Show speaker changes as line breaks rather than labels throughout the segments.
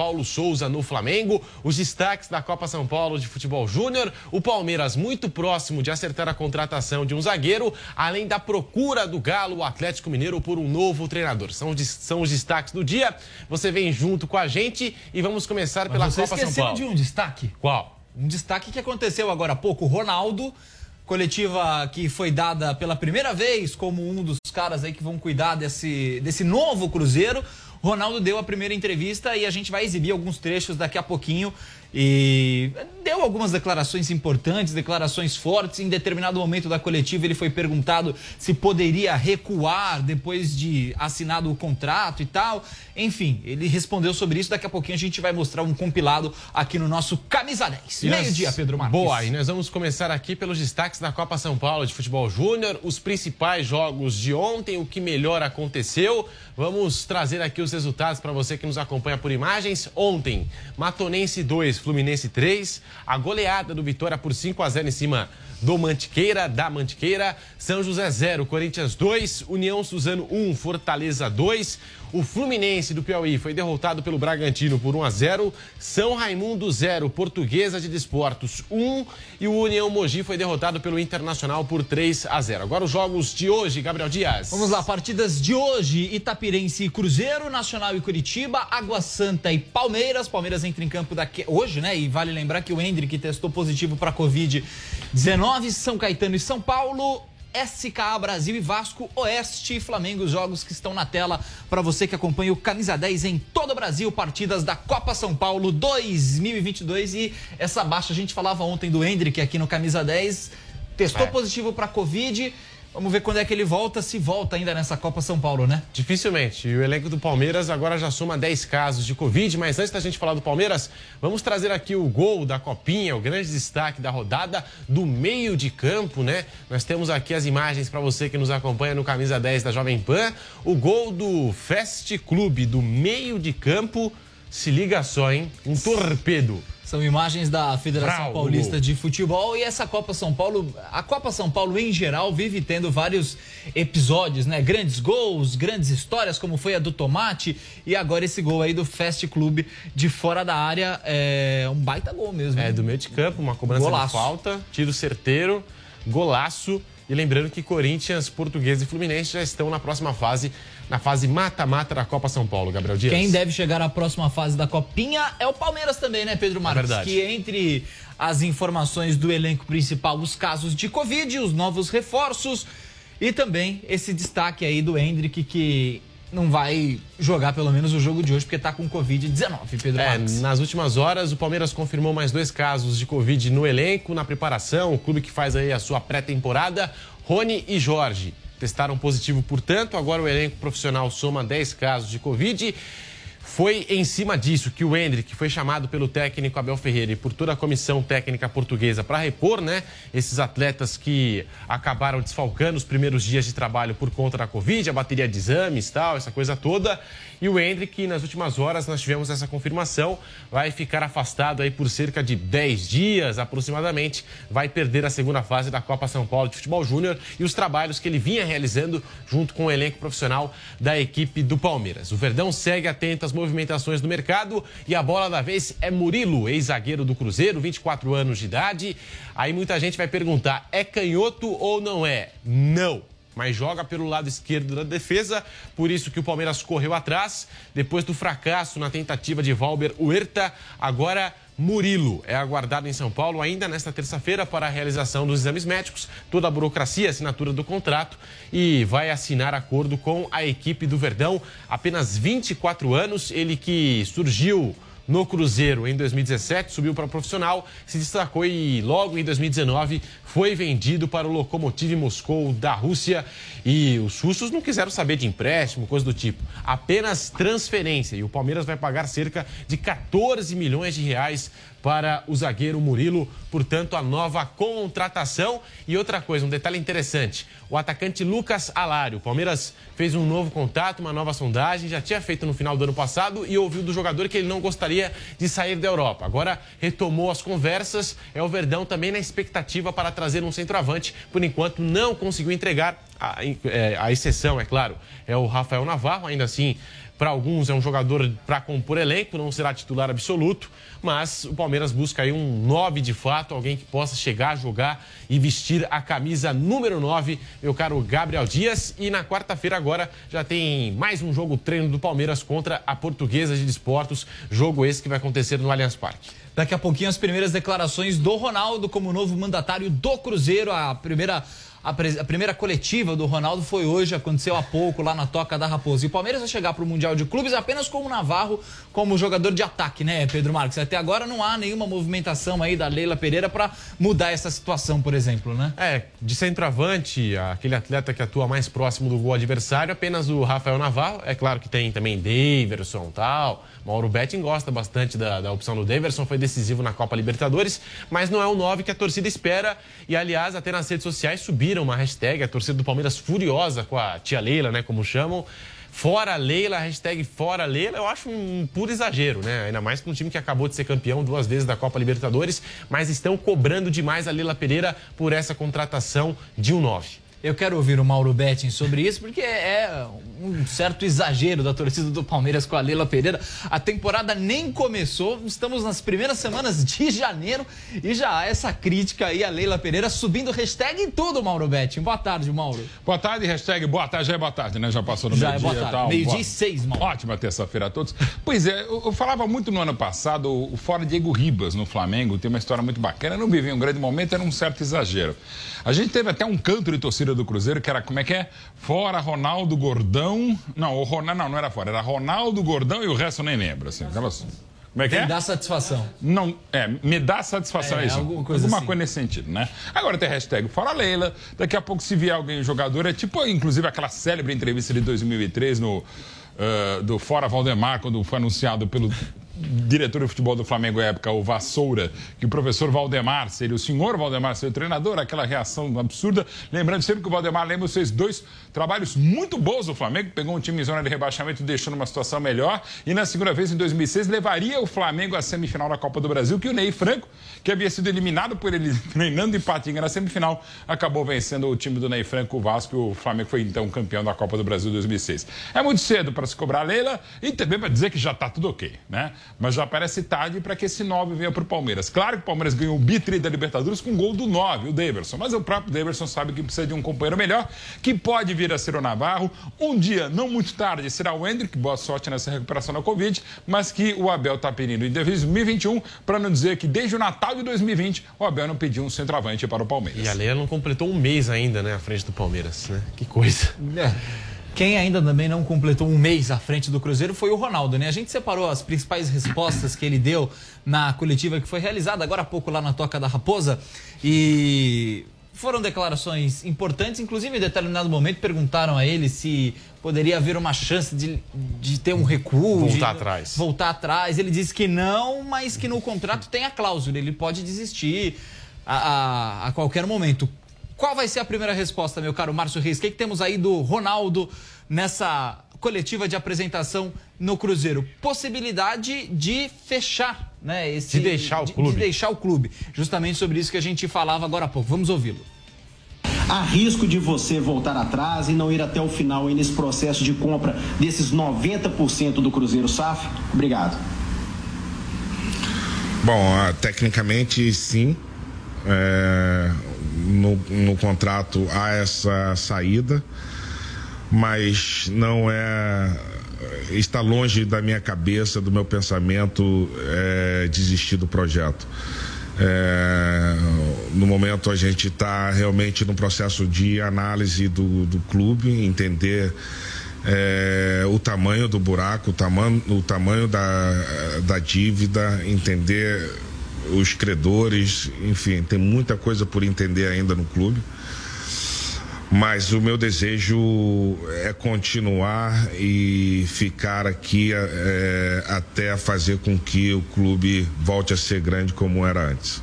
Paulo Souza no Flamengo, os destaques da Copa São Paulo de Futebol Júnior, o Palmeiras muito próximo de acertar a contratação de um zagueiro, além da procura do Galo, o Atlético Mineiro, por um novo treinador. São, são os destaques do dia. Você vem junto com a gente e vamos começar
Mas
pela Copa São Paulo.
de um destaque.
Qual?
Um destaque que aconteceu agora há pouco. O Ronaldo, coletiva que foi dada pela primeira vez como um dos caras aí que vão cuidar desse, desse novo Cruzeiro. Ronaldo deu a primeira entrevista e a gente vai exibir alguns trechos daqui a pouquinho. E deu algumas declarações importantes, declarações fortes. Em determinado momento da coletiva, ele foi perguntado se poderia recuar depois de assinado o contrato e tal. Enfim, ele respondeu sobre isso. Daqui a pouquinho a gente vai mostrar um compilado aqui no nosso Camisa 10. Meio-dia, Pedro Marques.
Boa, e nós vamos começar aqui pelos destaques da Copa São Paulo de Futebol Júnior, os principais jogos de ontem, o que melhor aconteceu. Vamos trazer aqui os resultados para você que nos acompanha por imagens. Ontem, Matonense 2, Fluminense 3. A goleada do Vitória por 5 a 0 em cima do Mantiqueira, da Mantiqueira. São José 0, Corinthians 2. União Suzano 1, Fortaleza 2. O Fluminense do Piauí foi derrotado pelo Bragantino por 1 a 0. São Raimundo 0, Portuguesa de Desportos 1. E o União Mogi foi derrotado pelo Internacional por 3 a 0. Agora os jogos de hoje, Gabriel Dias.
Vamos lá, partidas de hoje: Itapirense e Cruzeiro, Nacional e Curitiba, Água Santa e Palmeiras. Palmeiras entra em campo daqui hoje, né? E vale lembrar que o Hendrick testou positivo para Covid-19. São Caetano e São Paulo. SKA Brasil e Vasco Oeste e Flamengo, os jogos que estão na tela para você que acompanha o Camisa 10 em todo o Brasil, partidas da Copa São Paulo 2022 e essa baixa a gente falava ontem do Hendrick aqui no Camisa 10, testou é. positivo para Covid, Vamos ver quando é que ele volta, se volta ainda nessa Copa São Paulo, né?
Dificilmente. E o elenco do Palmeiras agora já soma 10 casos de Covid. Mas antes da gente falar do Palmeiras, vamos trazer aqui o gol da Copinha, o grande destaque da rodada do meio de campo, né? Nós temos aqui as imagens para você que nos acompanha no camisa 10 da Jovem Pan. O gol do Fest Clube do meio de campo. Se liga só, hein? Um torpedo.
São imagens da Federação Paulista de Futebol e essa Copa São Paulo, a Copa São Paulo em geral vive tendo vários episódios, né? Grandes gols, grandes histórias, como foi a do Tomate e agora esse gol aí do Fast Clube de fora da área, é um baita gol mesmo.
É, do meio de campo, uma cobrança golaço. de falta, tiro certeiro, golaço. E lembrando que Corinthians, Português e Fluminense já estão na próxima fase na fase mata-mata da Copa São Paulo, Gabriel Dias.
Quem deve chegar à próxima fase da Copinha é o Palmeiras também, né, Pedro Marques? É verdade. Que entre as informações do elenco principal, os casos de Covid, os novos reforços e também esse destaque aí do Hendrick que não vai jogar pelo menos o jogo de hoje porque está com Covid-19, Pedro é, Marques.
Nas últimas horas, o Palmeiras confirmou mais dois casos de Covid no elenco, na preparação, o clube que faz aí a sua pré-temporada, Rony e Jorge testaram positivo, portanto. Agora o elenco profissional soma 10 casos de Covid. Foi em cima disso que o Hendrick foi chamado pelo técnico Abel Ferreira e por toda a comissão técnica portuguesa para repor, né, esses atletas que acabaram desfalcando os primeiros dias de trabalho por conta da Covid, a bateria de exames, tal, essa coisa toda. E o Hendrick, nas últimas horas, nós tivemos essa confirmação, vai ficar afastado aí por cerca de 10 dias aproximadamente, vai perder a segunda fase da Copa São Paulo de Futebol Júnior e os trabalhos que ele vinha realizando junto com o elenco profissional da equipe do Palmeiras. O Verdão segue atento às movimentações do mercado e a bola da vez é Murilo, ex-zagueiro do Cruzeiro, 24 anos de idade. Aí muita gente vai perguntar: é canhoto ou não é? Não mas joga pelo lado esquerdo da defesa, por isso que o Palmeiras correu atrás. Depois do fracasso na tentativa de Valber Huerta, agora Murilo é aguardado em São Paulo ainda nesta terça-feira para a realização dos exames médicos, toda a burocracia, assinatura do contrato e vai assinar acordo com a equipe do Verdão. Apenas 24 anos, ele que surgiu no Cruzeiro em 2017, subiu para profissional, se destacou e logo em 2019 foi vendido para o Lokomotiv Moscou da Rússia. E os russos não quiseram saber de empréstimo, coisa do tipo. Apenas transferência. E o Palmeiras vai pagar cerca de 14 milhões de reais para o zagueiro Murilo, portanto, a nova contratação. E outra coisa, um detalhe interessante: o atacante Lucas Alário. O Palmeiras fez um novo contato, uma nova sondagem, já tinha feito no final do ano passado e ouviu do jogador que ele não gostaria de sair da Europa. Agora retomou as conversas, é o Verdão também na expectativa para trazer um centroavante. Por enquanto, não conseguiu entregar. A, é, a exceção, é claro, é o Rafael Navarro, ainda assim para alguns é um jogador para compor elenco, não será titular absoluto, mas o Palmeiras busca aí um 9 de fato, alguém que possa chegar, jogar e vestir a camisa número 9, meu caro Gabriel Dias. E na quarta-feira agora já tem mais um jogo treino do Palmeiras contra a Portuguesa de Desportos, jogo esse que vai acontecer no Allianz Parque.
Daqui a pouquinho as primeiras declarações do Ronaldo como novo mandatário do Cruzeiro, a primeira a, a, primeira coletiva do Ronaldo foi hoje, aconteceu há pouco lá na Toca da Raposa. E o Palmeiras vai chegar para o Mundial de Clubes apenas com o Navarro como jogador de ataque, né, Pedro Marques? Até agora não há nenhuma movimentação aí da Leila Pereira para mudar essa situação, por exemplo, né?
É, de centroavante, aquele atleta que atua mais próximo do gol adversário, apenas o Rafael Navarro. É claro que tem também Daverson tal. Mauro Betting gosta bastante da, da opção do Daverson, foi decisivo na Copa Libertadores, mas não é o 9 que a torcida espera. E, aliás, até nas redes sociais subiram uma hashtag, a torcida do Palmeiras furiosa com a tia Leila, né, como chamam. Fora Leila, hashtag fora Leila, eu acho um puro exagero, né? Ainda mais para um time que acabou de ser campeão duas vezes da Copa Libertadores, mas estão cobrando demais a Leila Pereira por essa contratação de um 9.
Eu quero ouvir o Mauro Betting sobre isso, porque é um certo exagero da torcida do Palmeiras com a Leila Pereira. A temporada nem começou, estamos nas primeiras semanas de janeiro e já há essa crítica aí a Leila Pereira subindo hashtag em tudo, Mauro Betting. Boa tarde, Mauro.
Boa tarde, hashtag boa tarde, já é boa tarde, né? Já passou no
meio-dia
é boa
tarde. tal. Meio-dia e seis, Mauro.
Ótima terça-feira a todos. Pois é, eu, eu, falava muito no ano passado, o fora Diego Ribas no Flamengo tem uma história muito bacana. Eu não vivia um grande momento, era um certo exagero. A gente teve até um canto de torcida do Cruzeiro que era, como é que é? Fora Ronaldo Gordão. Não, o Ronaldo, não, não era fora, era Ronaldo Gordão e o resto eu nem lembro. Assim, aquelas...
Como é que é? Me dá satisfação.
Não, é, me dá satisfação, é, é isso. Alguma coisa, alguma assim. coisa nesse sentido, né? Agora tem hashtag Fora Leila. Daqui a pouco, se vier alguém jogador, é tipo, inclusive, aquela célebre entrevista de 2003 no, uh, do Fora Valdemar, quando foi anunciado pelo diretor de futebol do Flamengo à época, o Vassoura, que o professor Valdemar seria o senhor Valdemar ser o treinador, aquela reação absurda. Lembrando sempre que o Valdemar Lemos fez dois trabalhos muito bons no Flamengo, pegou um time em zona de rebaixamento e deixou numa situação melhor. E na segunda vez, em 2006, levaria o Flamengo à semifinal da Copa do Brasil, que o Ney Franco, que havia sido eliminado por ele treinando em Patinga na semifinal, acabou vencendo o time do Ney Franco, o Vasco, e o Flamengo foi então campeão da Copa do Brasil 2006. É muito cedo para se cobrar a Leila e também para dizer que já está tudo ok, né? Mas já parece tarde para que esse 9 venha para o Palmeiras. Claro que o Palmeiras ganhou o bitri da Libertadores com o gol do 9, o Daverson. Mas o próprio Daverson sabe que precisa de um companheiro melhor, que pode vir a ser o Navarro. Um dia, não muito tarde, será o Hendrick. Boa sorte nessa recuperação da Covid. Mas que o Abel está pedindo em 2021, para não dizer que desde o Natal de 2020, o Abel não pediu um centroavante para o Palmeiras.
E a Leia não completou um mês ainda, né, à frente do Palmeiras, né? Que coisa.
É. Quem ainda também não completou um mês à frente do Cruzeiro foi o Ronaldo, né? A gente separou as principais respostas que ele deu na coletiva que foi realizada agora há pouco lá na Toca da Raposa e foram declarações importantes, inclusive em determinado momento perguntaram a ele se poderia haver uma chance de, de ter um recuo.
Voltar
de,
atrás.
Voltar atrás. Ele disse que não, mas que no contrato tem a cláusula, ele pode desistir a, a, a qualquer momento. Qual vai ser a primeira resposta, meu caro Márcio Reis? O que, é que temos aí do Ronaldo nessa coletiva de apresentação no Cruzeiro? Possibilidade de fechar, né?
Esse, de deixar o
de,
clube.
De deixar o clube. Justamente sobre isso que a gente falava agora há pouco. Vamos ouvi-lo.
Há risco de você voltar atrás e não ir até o final nesse processo de compra desses 90% do Cruzeiro SAF? Obrigado.
Bom, ah, tecnicamente sim. É, no, no contrato há essa saída, mas não é está longe da minha cabeça, do meu pensamento é, desistir do projeto. É, no momento a gente está realmente no processo de análise do, do clube, entender é, o tamanho do buraco, o tamanho, o tamanho da, da dívida, entender os credores, enfim, tem muita coisa por entender ainda no clube. Mas o meu desejo é continuar e ficar aqui é, até fazer com que o clube volte a ser grande como era antes.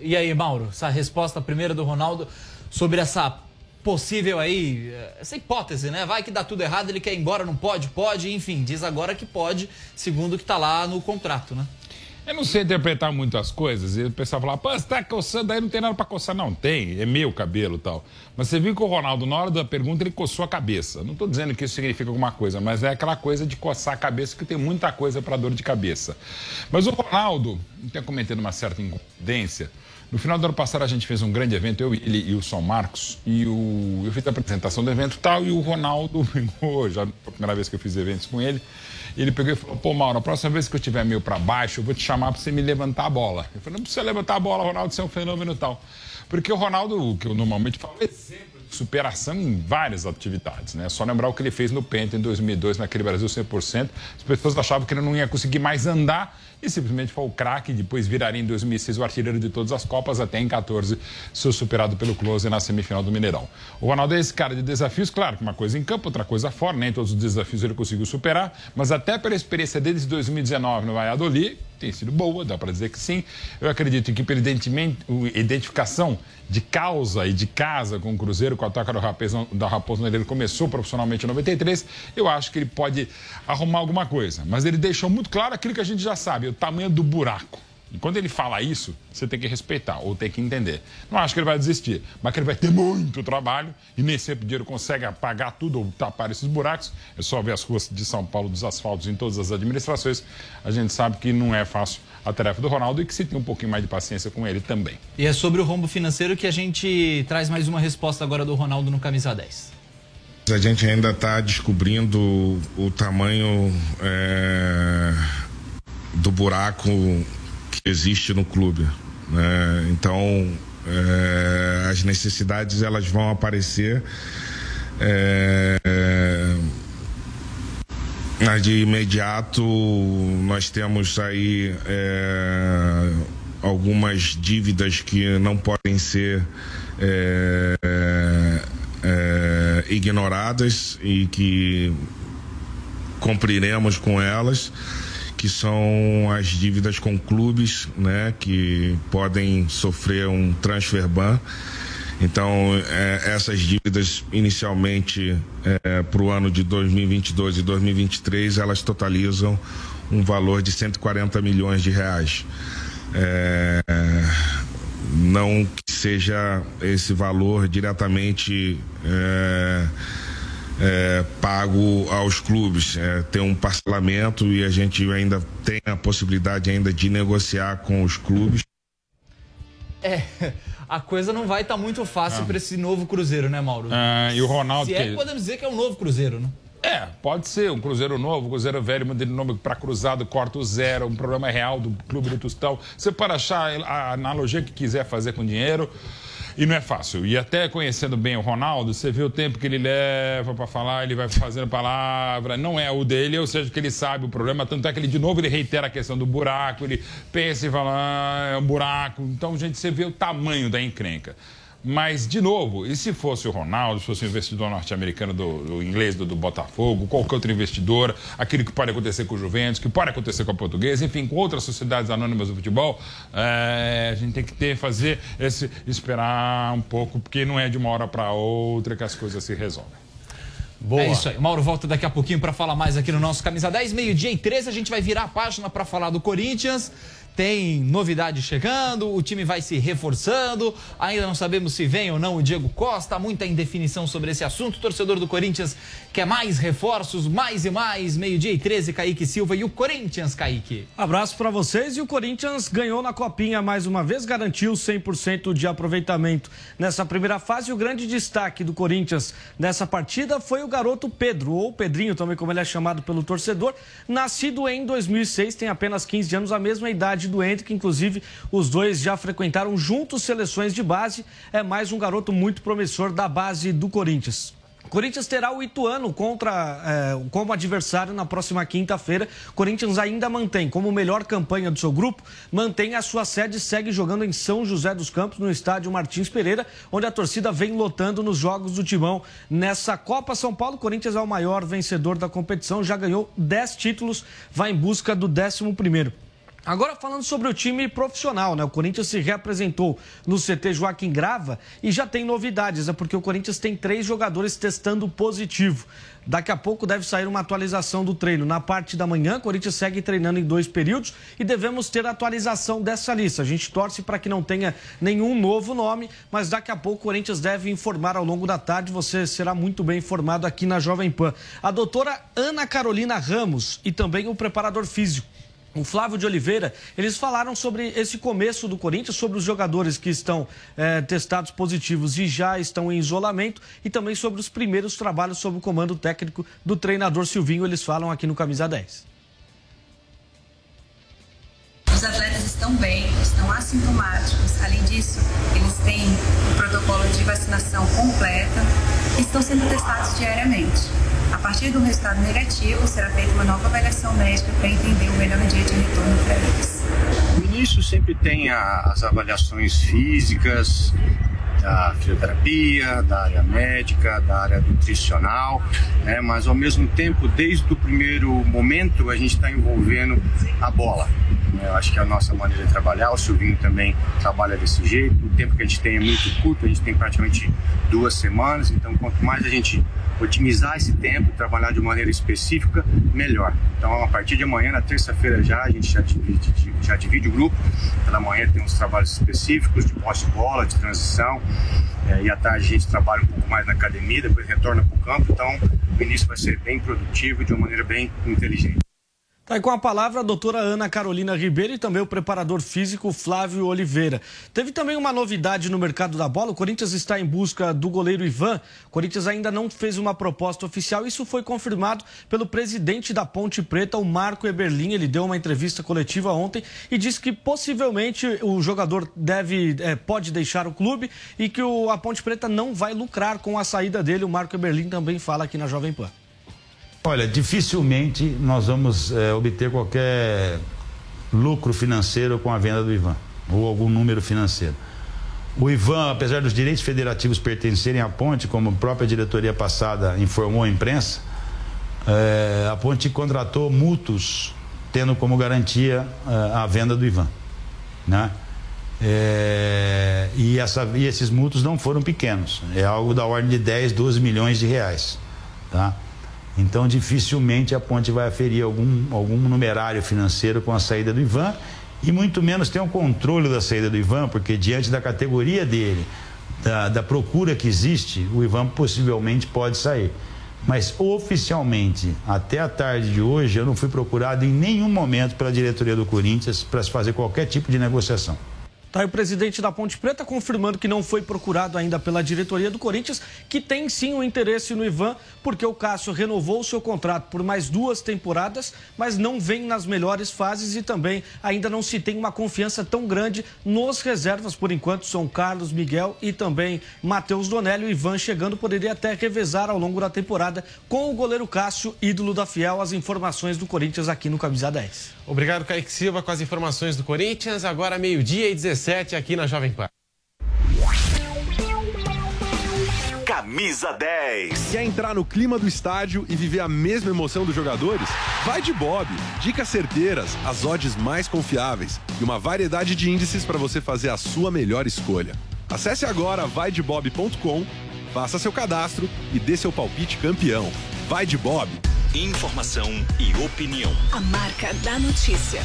E aí, Mauro, essa resposta primeira do Ronaldo sobre essa possível aí, essa hipótese, né? Vai que dá tudo errado, ele quer ir embora, não pode, pode, enfim, diz agora que pode, segundo o que está lá no contrato, né?
Eu não sei interpretar muito as coisas. E o pessoal fala, pô, você tá coçando aí, não tem nada para coçar. Não, tem, é meu cabelo tal. Mas você viu que o Ronaldo, na hora da pergunta, ele coçou a cabeça. Não estou dizendo que isso significa alguma coisa, mas é aquela coisa de coçar a cabeça, que tem muita coisa para dor de cabeça. Mas o Ronaldo, tem cometendo uma certa incompetência. No final do ano passado a gente fez um grande evento, eu, ele e o São Marcos, e o, eu fiz a apresentação do evento tal, e o Ronaldo já a primeira vez que eu fiz eventos com ele, ele pegou e falou, pô, Mauro, a próxima vez que eu estiver meio para baixo, eu vou te chamar para você me levantar a bola. Eu falei, não precisa levantar a bola, Ronaldo, você é um fenômeno e tal. Porque o Ronaldo, que eu normalmente falo, é exemplo superação em várias atividades, né? Só lembrar o que ele fez no Penta em 2002, naquele Brasil 100%. As pessoas achavam que ele não ia conseguir mais andar e simplesmente foi o craque. Depois viraria em 2006 o artilheiro de todas as Copas, até em 14 ser superado pelo Close na semifinal do Mineirão. O Ronaldo é esse cara de desafios, claro, uma coisa em campo, outra coisa fora, nem todos os desafios ele conseguiu superar, mas até pela experiência dele de 2019 no Valladolid, tem sido boa, dá para dizer que sim. Eu acredito que, pela identificação de causa e de casa com o Cruzeiro, com a toca do Raposo, da Raposo ele começou profissionalmente em 93, eu acho que ele pode arrumar alguma coisa. Mas ele deixou muito claro aquilo que a gente já sabe, o tamanho do buraco. E quando ele fala isso, você tem que respeitar ou tem que entender. Não acho que ele vai desistir, mas que ele vai ter muito trabalho e nem sempre o dinheiro consegue apagar tudo ou tapar esses buracos. É só ver as ruas de São Paulo, dos asfaltos em todas as administrações. A gente sabe que não é fácil a tarefa do Ronaldo e que se tem um pouquinho mais de paciência com ele também.
E é sobre o rombo financeiro que a gente traz mais uma resposta agora do Ronaldo no Camisa 10.
A gente ainda está descobrindo o tamanho é, do buraco existe no clube. Né? Então, é, as necessidades elas vão aparecer. É, mas de imediato nós temos aí é, algumas dívidas que não podem ser é, é, ignoradas e que cumpriremos com elas que são as dívidas com clubes, né, que podem sofrer um transfer ban. Então, é, essas dívidas inicialmente é, para o ano de 2022 e 2023, elas totalizam um valor de 140 milhões de reais. É, não que seja esse valor diretamente pago aos clubes. É, tem um parcelamento e a gente ainda tem a possibilidade ainda de negociar com os clubes.
É, a coisa não vai estar tá muito fácil para esse novo Cruzeiro, né, Mauro?
É, e o Ronaldo.
Se é que podemos dizer que é um novo Cruzeiro, né?
É, pode ser um Cruzeiro novo, um Cruzeiro velho, mudando o nome para Cruzado, corta o zero, um problema real do Clube do Tostão. Você pode achar a analogia que quiser fazer com dinheiro. E não é fácil. E até conhecendo bem o Ronaldo, você vê o tempo que ele leva para falar, ele vai fazendo palavra, não é o dele, ou seja, que ele sabe o problema, tanto é que ele de novo ele reitera a questão do buraco, ele pensa e fala, ah, é um buraco. Então, gente, você vê o tamanho da encrenca. Mas, de novo, e se fosse o Ronaldo, se fosse o investidor norte-americano do, do, inglês do, do, Botafogo, qualquer outro investidor, aquilo que pode acontecer com o Juventus, que pode acontecer com a Portuguesa, enfim, com outras sociedades anônimas do futebol, é, a gente tem que ter, fazer esse, esperar um pouco, porque não é de uma hora para outra que as coisas se resolvem.
Boa. É isso aí. Mauro volta daqui a pouquinho para falar mais aqui no nosso Camisa 10, meio-dia e 13. A gente vai virar a página para falar do Corinthians tem novidade chegando, o time vai se reforçando, ainda não sabemos se vem ou não o Diego Costa, muita indefinição sobre esse assunto. O torcedor do Corinthians quer mais reforços, mais e mais. Meio-dia e 13, Kaique Silva e o Corinthians, Kaique.
Abraço para vocês e o Corinthians ganhou na Copinha mais uma vez, garantiu 100% de aproveitamento nessa primeira fase. O grande destaque do Corinthians nessa partida foi o garoto Pedro, ou Pedrinho também, como ele é chamado pelo torcedor, nascido em 2006, tem apenas 15 anos, a mesma idade idade do Hendrick, inclusive os dois já frequentaram juntos seleções de base. É mais um garoto muito promissor da base do Corinthians. Corinthians terá o Ituano contra, é, como adversário na próxima quinta-feira. Corinthians ainda mantém como melhor campanha do seu grupo, mantém a sua sede e segue jogando em São José dos Campos, no estádio Martins Pereira, onde a torcida vem lotando nos jogos do Timão. Nessa Copa São Paulo, Corinthians é o maior vencedor da competição, já ganhou 10 títulos, vai em busca do 11 primeiro. Agora falando sobre o time profissional, né? O Corinthians se reapresentou no CT Joaquim Grava e já tem novidades, é né? porque o Corinthians tem três jogadores testando positivo. Daqui a pouco deve sair uma atualização do treino. Na parte da manhã, o Corinthians segue treinando em dois períodos e devemos ter atualização dessa lista. A gente torce para que não tenha nenhum novo nome, mas daqui a pouco o Corinthians deve informar ao longo da tarde. Você será muito bem informado aqui na Jovem Pan. A doutora Ana Carolina Ramos e também o preparador físico o Flávio de Oliveira, eles falaram sobre esse começo do Corinthians, sobre os jogadores que estão é, testados positivos e já estão em isolamento e também sobre os primeiros trabalhos sob o comando técnico do treinador Silvinho. Eles falam aqui no Camisa 10.
Os atletas estão bem, estão assintomáticos. Além disso, eles têm o protocolo de vacinação completa e estão sendo testados diariamente. A partir do resultado negativo, será feita uma nova avaliação médica para entender o melhor dia de retorno para eles.
No início sempre tem as avaliações físicas, da fisioterapia, da área médica, da área nutricional, né? mas ao mesmo tempo, desde o primeiro momento, a gente está envolvendo a bola. Né? Eu acho que é a nossa maneira de trabalhar, o Silvinho também trabalha desse jeito, o tempo que a gente tem é muito curto, a gente tem praticamente duas semanas, então quanto mais a gente otimizar esse tempo, trabalhar de maneira específica, melhor. Então, a partir de amanhã, na terça-feira já, a gente já divide, já divide o grupo. Pela manhã tem uns trabalhos específicos de posse-bola, de transição, é, e à tarde a gente trabalha um pouco mais na academia, depois retorna para o campo. Então, o início vai ser bem produtivo de uma maneira bem inteligente.
Tá aí com a palavra a doutora Ana Carolina Ribeiro e também o preparador físico Flávio Oliveira. Teve também uma novidade no mercado da bola. O Corinthians está em busca do goleiro Ivan. O Corinthians ainda não fez uma proposta oficial. Isso foi confirmado pelo presidente da Ponte Preta, o Marco Eberlin. Ele deu uma entrevista coletiva ontem e disse que possivelmente o jogador deve, é, pode deixar o clube e que o, a Ponte Preta não vai lucrar com a saída dele. O Marco Eberlin também fala aqui na Jovem Pan.
Olha, dificilmente nós vamos é, obter qualquer lucro financeiro com a venda do Ivan, ou algum número financeiro. O Ivan, apesar dos direitos federativos pertencerem à Ponte, como a própria diretoria passada informou à imprensa, é, a Ponte contratou mútuos tendo como garantia é, a venda do Ivan. Né? É, e, essa, e esses mútuos não foram pequenos, é algo da ordem de 10, 12 milhões de reais. Tá? Então, dificilmente a ponte vai aferir algum, algum numerário financeiro com a saída do Ivan e muito menos tem o um controle da saída do Ivan, porque diante da categoria dele, da, da procura que existe, o Ivan possivelmente pode sair. Mas oficialmente, até a tarde de hoje, eu não fui procurado em nenhum momento pela diretoria do Corinthians para se fazer qualquer tipo de negociação.
Tá aí o presidente da Ponte Preta confirmando que não foi procurado ainda pela diretoria do Corinthians, que tem sim um interesse no Ivan, porque o Cássio renovou o seu contrato por mais duas temporadas, mas não vem nas melhores fases e também ainda não se tem uma confiança tão grande nos reservas, por enquanto, São Carlos, Miguel e também Matheus Donelli. O Ivan chegando poderia até revezar ao longo da temporada com o goleiro Cássio, ídolo da Fiel. As informações do Corinthians aqui no Camisa 10.
Obrigado, Kaique Silva, com as informações do Corinthians. Agora, meio-dia e 17 aqui na Jovem Pan.
Camisa 10.
Quer entrar no clima do estádio e viver a mesma emoção dos jogadores? Vai de Bob. Dicas certeiras, as odds mais confiáveis e uma variedade de índices para você fazer a sua melhor escolha. Acesse agora vaidebob.com, faça seu cadastro e dê seu palpite campeão. Vai de Bob.
Informação e opinião.
A marca da notícia.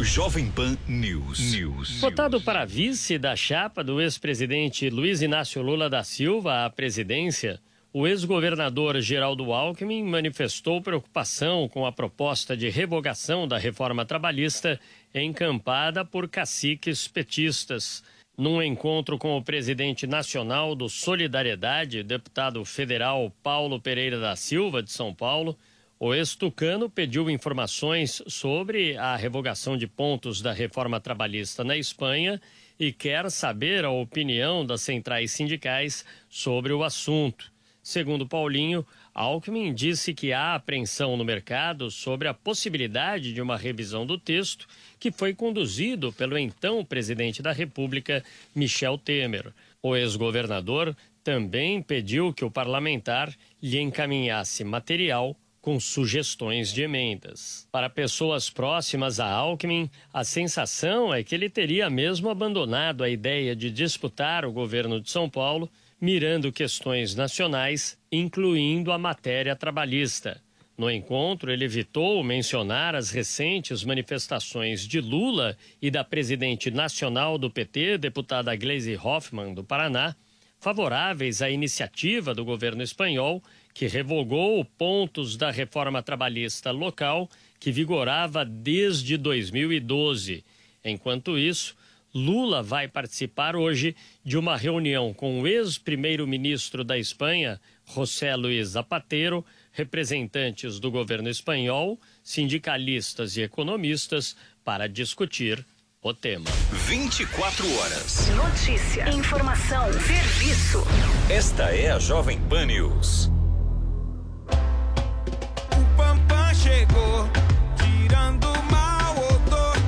Jovem Pan News. News.
Votado para vice da chapa do ex-presidente Luiz Inácio Lula da Silva à presidência, o ex-governador Geraldo Alckmin manifestou preocupação com a proposta de revogação da reforma trabalhista encampada por caciques petistas. Num encontro com o presidente nacional do Solidariedade, deputado federal Paulo Pereira da Silva, de São Paulo, o ex-tucano pediu informações sobre a revogação de pontos da reforma trabalhista na Espanha e quer saber a opinião das centrais sindicais sobre o assunto. Segundo Paulinho, Alckmin disse que há apreensão no mercado sobre a possibilidade de uma revisão do texto que foi conduzido pelo então presidente da República, Michel Temer. O ex-governador também pediu que o parlamentar lhe encaminhasse material com sugestões de emendas. Para pessoas próximas a Alckmin, a sensação é que ele teria mesmo abandonado a ideia de disputar o governo de São Paulo, mirando questões nacionais, incluindo a matéria trabalhista. No encontro, ele evitou mencionar as recentes manifestações de Lula e da presidente nacional do PT, deputada Gleisi Hoffmann, do Paraná, favoráveis à iniciativa do governo espanhol, que revogou pontos da reforma trabalhista local que vigorava desde 2012. Enquanto isso, Lula vai participar hoje de uma reunião com o ex-primeiro-ministro da Espanha, José Luís Zapatero, representantes do governo espanhol, sindicalistas e economistas para discutir o tema.
24 horas.
Notícia, informação, serviço.
Esta é a Jovem Pan News.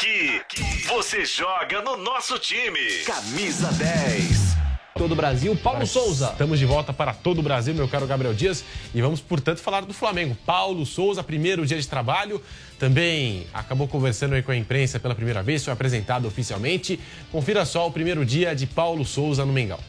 Aqui, você joga no nosso time. Camisa 10.
Todo o Brasil, Paulo
Mas
Souza.
Estamos de volta para todo o Brasil, meu caro Gabriel Dias. E vamos, portanto, falar do Flamengo. Paulo Souza, primeiro dia de trabalho. Também acabou conversando aí com a imprensa pela primeira vez, foi apresentado oficialmente. Confira só o primeiro dia de Paulo Souza no Mengão.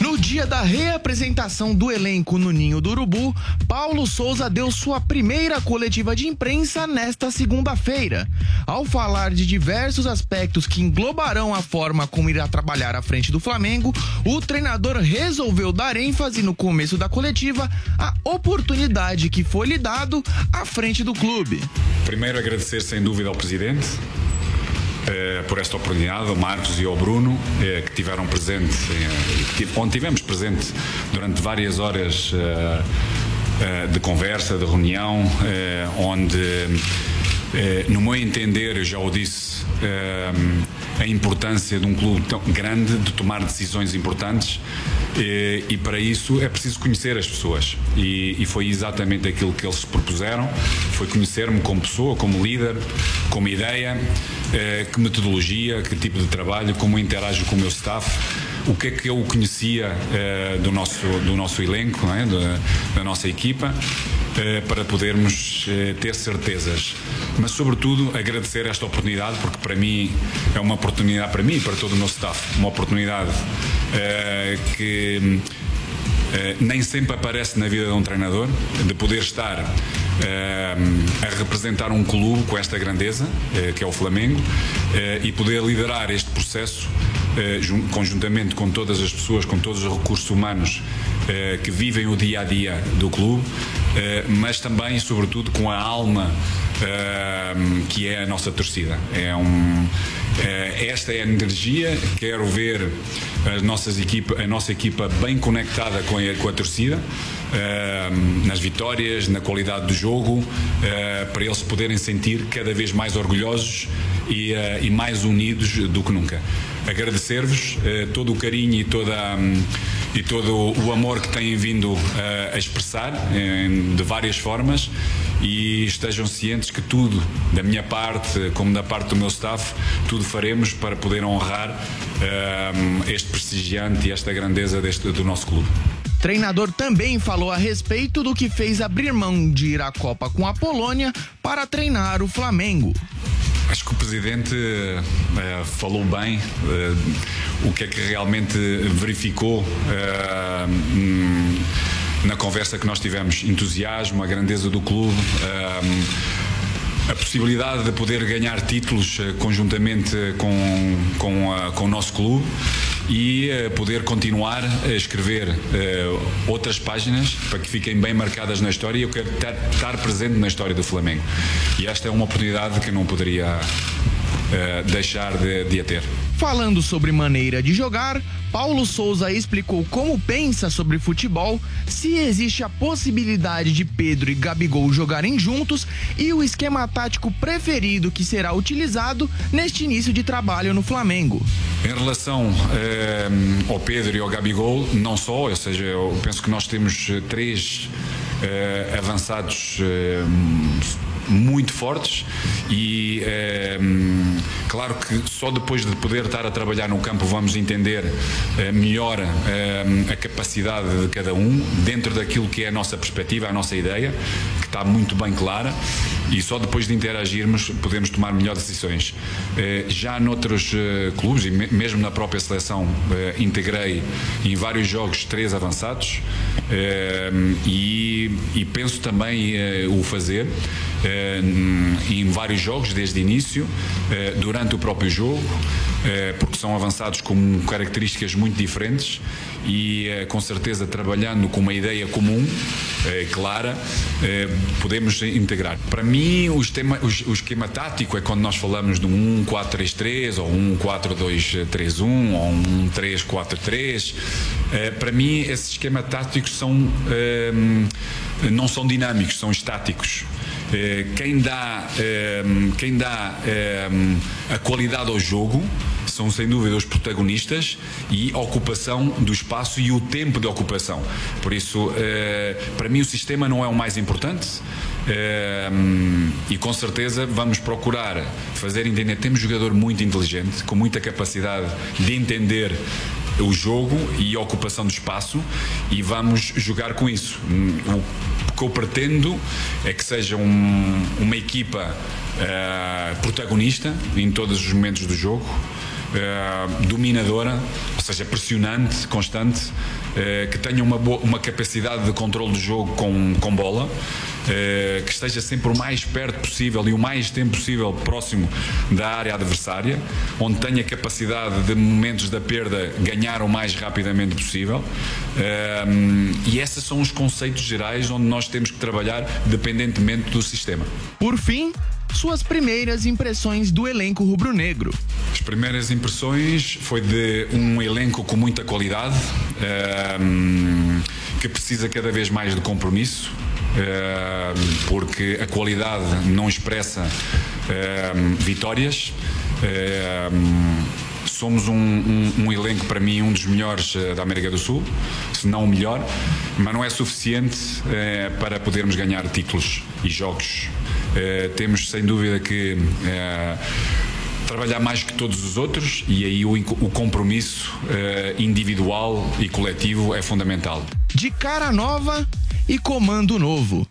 No dia da reapresentação do elenco no Ninho do Urubu, Paulo Souza deu sua primeira coletiva de imprensa nesta segunda-feira. Ao falar de diversos aspectos que englobarão a forma como irá trabalhar à frente do Flamengo, o treinador resolveu dar ênfase no começo da coletiva à oportunidade que foi lhe dado à frente do clube.
Primeiro, agradecer sem dúvida ao presidente por esta oportunidade, ao Marcos e ao Bruno, eh, que tiveram presente, eh, onde tivemos presente durante várias horas eh, eh, de conversa, de reunião, eh, onde, eh, no meu entender, eu já o disse, eh, a importância de um clube tão grande de tomar decisões importantes eh, e para isso é preciso conhecer as pessoas. E, foi exatamente aquilo que eles se propuseram. Foi conhecer-me como pessoa, como líder como ideia eh, que metodologia, que tipo de trabalho como interajo com o meu staff o que é que eu conhecia eh, do, nosso, do nosso elenco, é? da, da nossa equipa, eh, para podermos eh, ter certezas. Mas, sobretudo, agradecer esta oportunidade, porque para mim é uma oportunidade, para mim e para todo o meu staff, uma oportunidade que eh, nem sempre aparece na vida de um treinador, de poder estar eh, a representar um clube com esta grandeza, eh, que é o Flamengo, e poder liderar este processo conjuntamente com todas as pessoas, com todos os recursos humanos eh, que vivem o dia a dia do clube, eh, mas também sobretudo com a alma eh, que é a nossa torcida. É um, eh, esta é a energia, quero ver as nossas equipa, a nossa equipa bem conectada com a, com a torcida, eh, nas vitórias, na qualidade do jogo, eh, para eles poderem sentir cada vez mais orgulhosos e, eh, e mais unidos do que nunca. Agradecer-vos eh, todo o carinho e, toda, hum, e todo o amor que têm vindo eh, a expressar de várias formas e estejam cientes que tudo, da minha parte, como da parte do meu staff, tudo faremos para poder honrar eh, este prestigiante e esta grandeza deste, do nosso clube.
Treinador também falou a respeito do que fez abrir mão de ir à Copa com a Polônia para treinar o Flamengo.
Acho que o Presidente eh, falou bem eh, o que é que realmente verificou eh, na conversa que nós tivemos. Entusiasmo, a grandeza do clube. a possibilidade de poder ganhar títulos conjuntamente com, com, com o nosso clube e eh, poder continuar a escrever eh, outras páginas para que fiquem bem marcadas na história e eu quero estar, presente na história do Flamengo. E esta é uma oportunidade que eu não poderia deixar de, de a ter.
Falando sobre maneira de jogar, Paulo Souza explicou como pensa sobre futebol, se existe a possibilidade de Pedro e Gabigol jogarem juntos e o esquema tático preferido que será utilizado neste início de trabalho no Flamengo.
Em relação eh, ao Pedro e ao Gabigol, não só, ou seja, eu penso que nós temos três eh, avançados eh, muito fortes e é, claro que só depois de poder estar a trabalhar no campo vamos entender é, melhor é, a capacidade de cada um dentro daquilo que é a nossa perspectiva, a nossa ideia, que está muito bem clara e só depois de interagirmos podemos tomar melhores decisões. Já noutros clubes e mesmo na própria seleção integrei em vários jogos três avançados e, e penso também o fazer. Eh, em vários jogos desde o início, eh, durante o próprio jogo, eh, porque são avançados com características muito diferentes e com certeza trabalhando com uma ideia comum, clara, podemos integrar. Para mim, o esquema, o esquema tático é quando nós falamos de um 1-4-3-3 ou um 4-2-3-1 ou um 3-4-3. Para mim, esses esquemas táticos são, não são dinâmicos, são estáticos. Eh, quem dá, eh, quem dá eh, a qualidade ao jogo são sem dúvida os protagonistas e a ocupação do espaço e o tempo de ocupação. Por isso, para mim, o sistema não é o mais importante. e com certeza vamos procurar fazer entender. Temos um jogador muito inteligente, com muita capacidade de entender o jogo e a ocupação do espaço e vamos jogar com isso. O que eu pretendo é que seja um, uma equipa uh, protagonista em todos os momentos do jogo, uh, dominadora, ou seja, pressionante, constante, uh, que tenha uma, boa, uma capacidade de controle do jogo com, com bola eh, que esteja sempre o mais perto possível e o mais tempo possível próximo da área adversária, onde tenha capacidade de momentos da perda ganhar o mais rapidamente possível. Eh, e esses são os conceitos gerais onde nós temos que trabalhar dependentemente do sistema.
Por fim, suas primeiras impressões do elenco rubro-negro.
As primeiras impressões foi de um elenco com muita qualidade, um, que precisa cada vez mais de compromisso, porque a qualidade não expressa eh, vitórias. Eh, somos um, um, um, elenco, para mim, um dos melhores da América do Sul, se não o melhor, mas não é suficiente para podermos ganhar títulos e jogos. temos, sem dúvida, que trabalhar mais que todos os outros e aí o, o compromisso individual e coletivo é fundamental.
De cara nova, e comando novo.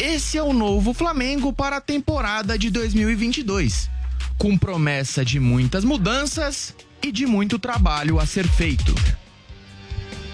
Esse é o novo Flamengo para a temporada de 2022, com promessa de muitas mudanças e de muito trabalho a ser feito.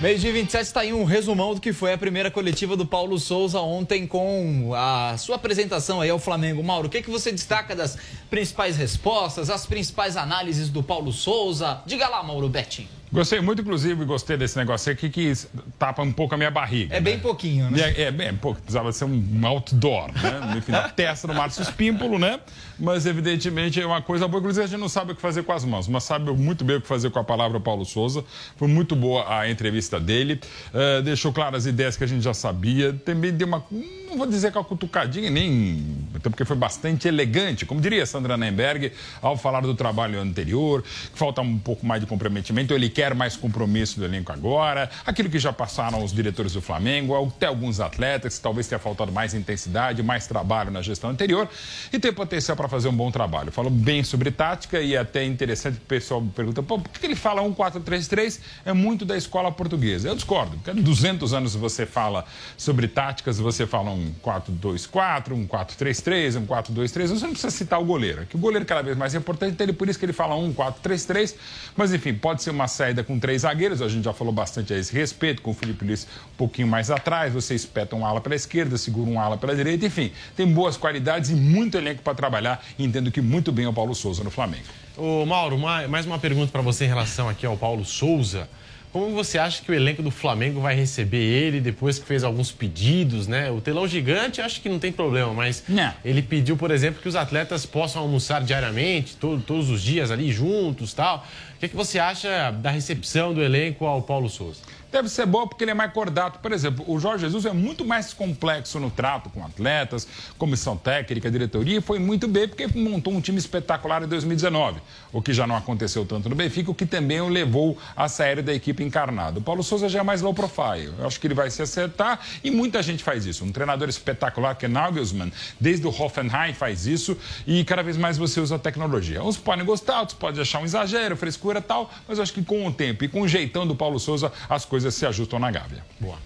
Mês de 27 está aí um resumão do que foi a primeira coletiva do Paulo Souza ontem com a sua apresentação aí ao Flamengo. Mauro, o que, que você destaca das principais respostas, as principais análises do Paulo Souza? Diga lá, Mauro Betting.
Gostei muito, inclusive, gostei desse negócio aqui que tapa um pouco a minha barriga.
É
né?
bem pouquinho, né?
É, é bem pouco. Precisava ser um outdoor, né? Enfim, na testa do Márcio Espímpolo, né? Mas, evidentemente, é uma coisa boa. Inclusive, a gente não sabe o que fazer com as mãos, mas sabe muito bem o que fazer com a palavra Paulo Souza. Foi muito boa a entrevista dele. Uh, deixou claras as ideias que a gente já sabia. Também deu uma não vou dizer com a cutucadinha, nem. Até porque foi bastante elegante, como diria Sandra Nemberg, ao falar do trabalho anterior, que falta um pouco mais de comprometimento, ele quer mais compromisso do elenco agora, aquilo que já passaram os diretores do Flamengo, até alguns atletas, que talvez tenha faltado mais intensidade, mais trabalho na gestão anterior, e tem potencial para fazer um bom trabalho. Falou bem sobre tática e é até interessante que o pessoal pergunta, pô, por que ele fala 1-4-3-3? É muito da escola portuguesa. Eu discordo, porque há 200 anos você fala sobre táticas, você fala um 4-2-4, um 4-3-3, um 4-2-3. Você não precisa citar o goleiro, que o goleiro é cada vez mais importante, então por isso que ele fala um 4-3-3. Mas enfim, pode ser uma saída com três zagueiros, a gente já falou bastante a esse respeito, com o Felipe Luiz um pouquinho mais atrás, você espeta um ala pela esquerda, segura um ala pela direita, enfim, tem boas qualidades e muito elenco para trabalhar, entendo que muito bem o Paulo Souza no Flamengo.
Ô Mauro, mais uma pergunta para você em relação aqui ao Paulo Souza Como você acha que o elenco do Flamengo vai receber ele depois que fez alguns pedidos, né? O telão gigante acho que não tem problema, mas
não.
ele pediu, por exemplo, que os atletas possam almoçar diariamente, todo, todos os dias ali juntos tal. O que, é que você acha da recepção do elenco ao Paulo Souza?
Deve ser boa porque ele é mais cordato. Por exemplo, o Jorge Jesus é muito mais complexo no trato com atletas, comissão técnica, diretoria, e foi muito bem porque montou um time espetacular em 2019, o que já não aconteceu tanto no Benfica, o que também o levou a sair da equipe encarnada. O Paulo Souza já é mais low profile. Eu acho que ele vai se acertar e muita gente faz isso. Um treinador espetacular que é Nagelsmann, desde o Hoffenheim faz isso e cada vez mais você usa a tecnologia. Uns podem gostar, outros podem achar um exagero, frescura tal, mas eu acho que com o tempo e com o jeitão do Paulo Souza, as coisas coisas se ajustam na Gávea.
Boa.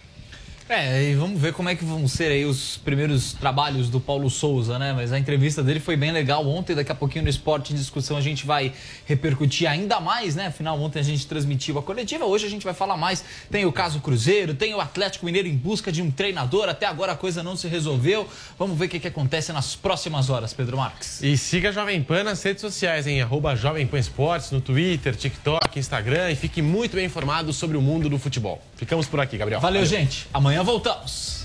É, e vamos ver como é que vão ser aí os primeiros trabalhos do Paulo Souza, né? Mas a entrevista dele foi bem legal ontem, daqui a pouquinho no Esporte em Discussão a gente vai repercutir ainda mais, né? Afinal, ontem a gente transmitiu a coletiva, hoje a gente vai falar mais. Tem o caso Cruzeiro, tem o Atlético Mineiro em busca de um treinador, até agora a coisa não se resolveu. Vamos ver o que, que acontece nas próximas horas, Pedro Marques.
E siga a Jovem Pan nas redes sociais, em arroba Jovem Pan Esportes, no Twitter, TikTok, Instagram e fique muito bem informado sobre o mundo do futebol. Ficamos por aqui, Gabriel.
Valeu, Valeu. gente. Amanhã voltamos.